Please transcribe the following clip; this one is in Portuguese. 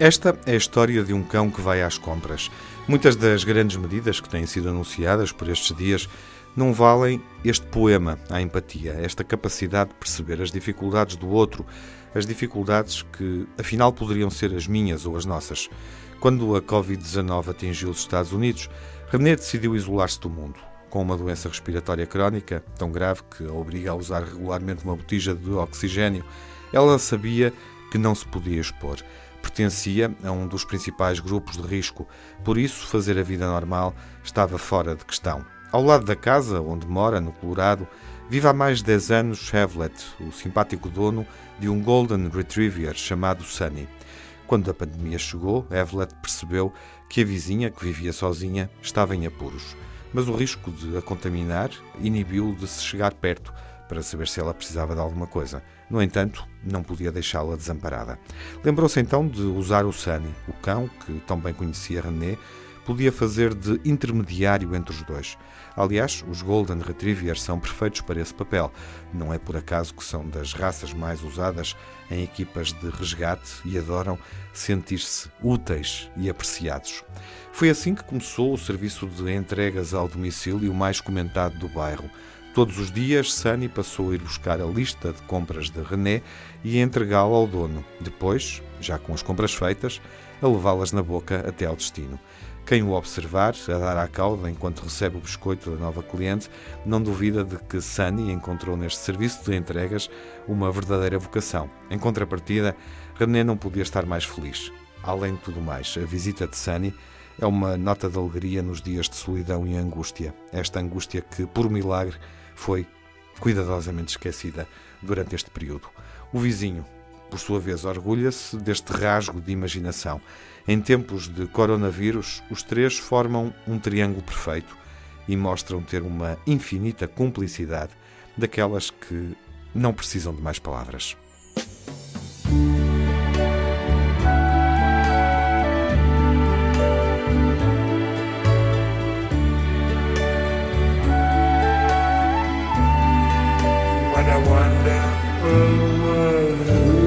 Esta é a história de um cão que vai às compras. Muitas das grandes medidas que têm sido anunciadas por estes dias não valem este poema à empatia, esta capacidade de perceber as dificuldades do outro, as dificuldades que afinal poderiam ser as minhas ou as nossas. Quando a Covid-19 atingiu os Estados Unidos, René decidiu isolar-se do mundo. Com uma doença respiratória crónica, tão grave que a obriga a usar regularmente uma botija de oxigênio, ela sabia que não se podia expor pertencia a um dos principais grupos de risco, por isso fazer a vida normal estava fora de questão. Ao lado da casa onde mora, no Colorado, vive há mais de 10 anos Havlet, o simpático dono de um Golden Retriever chamado Sunny. Quando a pandemia chegou, Havlet percebeu que a vizinha, que vivia sozinha, estava em apuros. Mas o risco de a contaminar inibiu de se chegar perto para saber se ela precisava de alguma coisa. No entanto, não podia deixá-la desamparada. Lembrou-se então de usar o Sunny, o cão, que tão bem conhecia René, podia fazer de intermediário entre os dois. Aliás, os Golden Retrievers são perfeitos para esse papel. Não é por acaso que são das raças mais usadas em equipas de resgate e adoram sentir-se úteis e apreciados. Foi assim que começou o serviço de entregas ao domicílio mais comentado do bairro. Todos os dias, Sunny passou a ir buscar a lista de compras de René e entregá-la ao dono. Depois, já com as compras feitas, a levá-las na boca até ao destino. Quem o observar, a dar à cauda enquanto recebe o biscoito da nova cliente, não duvida de que Sunny encontrou neste serviço de entregas uma verdadeira vocação. Em contrapartida, René não podia estar mais feliz. Além de tudo mais, a visita de Sunny é uma nota de alegria nos dias de solidão e angústia. Esta angústia que, por milagre, foi cuidadosamente esquecida durante este período. O vizinho, por sua vez, orgulha-se deste rasgo de imaginação. Em tempos de coronavírus, os três formam um triângulo perfeito e mostram ter uma infinita cumplicidade daquelas que não precisam de mais palavras. What a wonderful world.